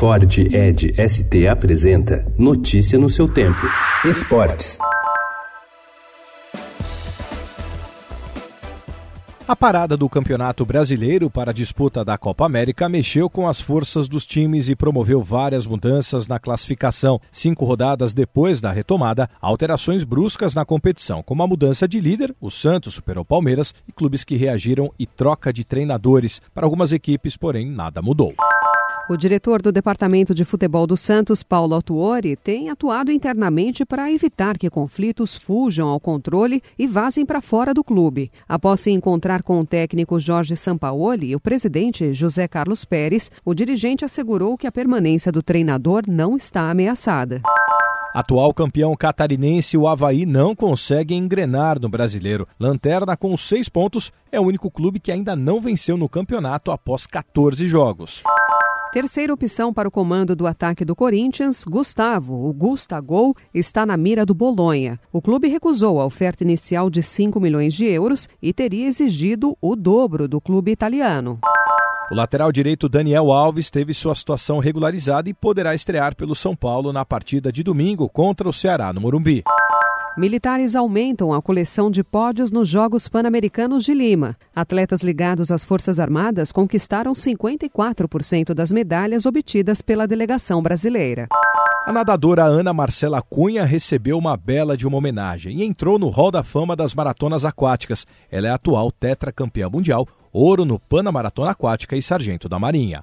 Ford Ed ST apresenta Notícia no seu tempo. Esportes. A parada do Campeonato Brasileiro para a disputa da Copa América mexeu com as forças dos times e promoveu várias mudanças na classificação. Cinco rodadas depois da retomada, alterações bruscas na competição, como a mudança de líder, o Santos superou Palmeiras e clubes que reagiram e troca de treinadores. Para algumas equipes, porém, nada mudou. O diretor do Departamento de Futebol do Santos, Paulo Autuori, tem atuado internamente para evitar que conflitos fujam ao controle e vazem para fora do clube. Após se encontrar com o técnico Jorge Sampaoli e o presidente José Carlos Pérez, o dirigente assegurou que a permanência do treinador não está ameaçada. Atual campeão catarinense, o Havaí não consegue engrenar no brasileiro. Lanterna com seis pontos é o único clube que ainda não venceu no campeonato após 14 jogos. Terceira opção para o comando do ataque do Corinthians, Gustavo, o Gustagol, está na mira do Bolonha. O clube recusou a oferta inicial de 5 milhões de euros e teria exigido o dobro do clube italiano. O lateral direito Daniel Alves teve sua situação regularizada e poderá estrear pelo São Paulo na partida de domingo contra o Ceará no Morumbi. Militares aumentam a coleção de pódios nos Jogos Pan-Americanos de Lima. Atletas ligados às Forças Armadas conquistaram 54% das medalhas obtidas pela delegação brasileira. A nadadora Ana Marcela Cunha recebeu uma bela de uma homenagem e entrou no Hall da Fama das Maratonas Aquáticas. Ela é atual tetracampeã mundial, ouro no Pana Maratona Aquática e sargento da Marinha.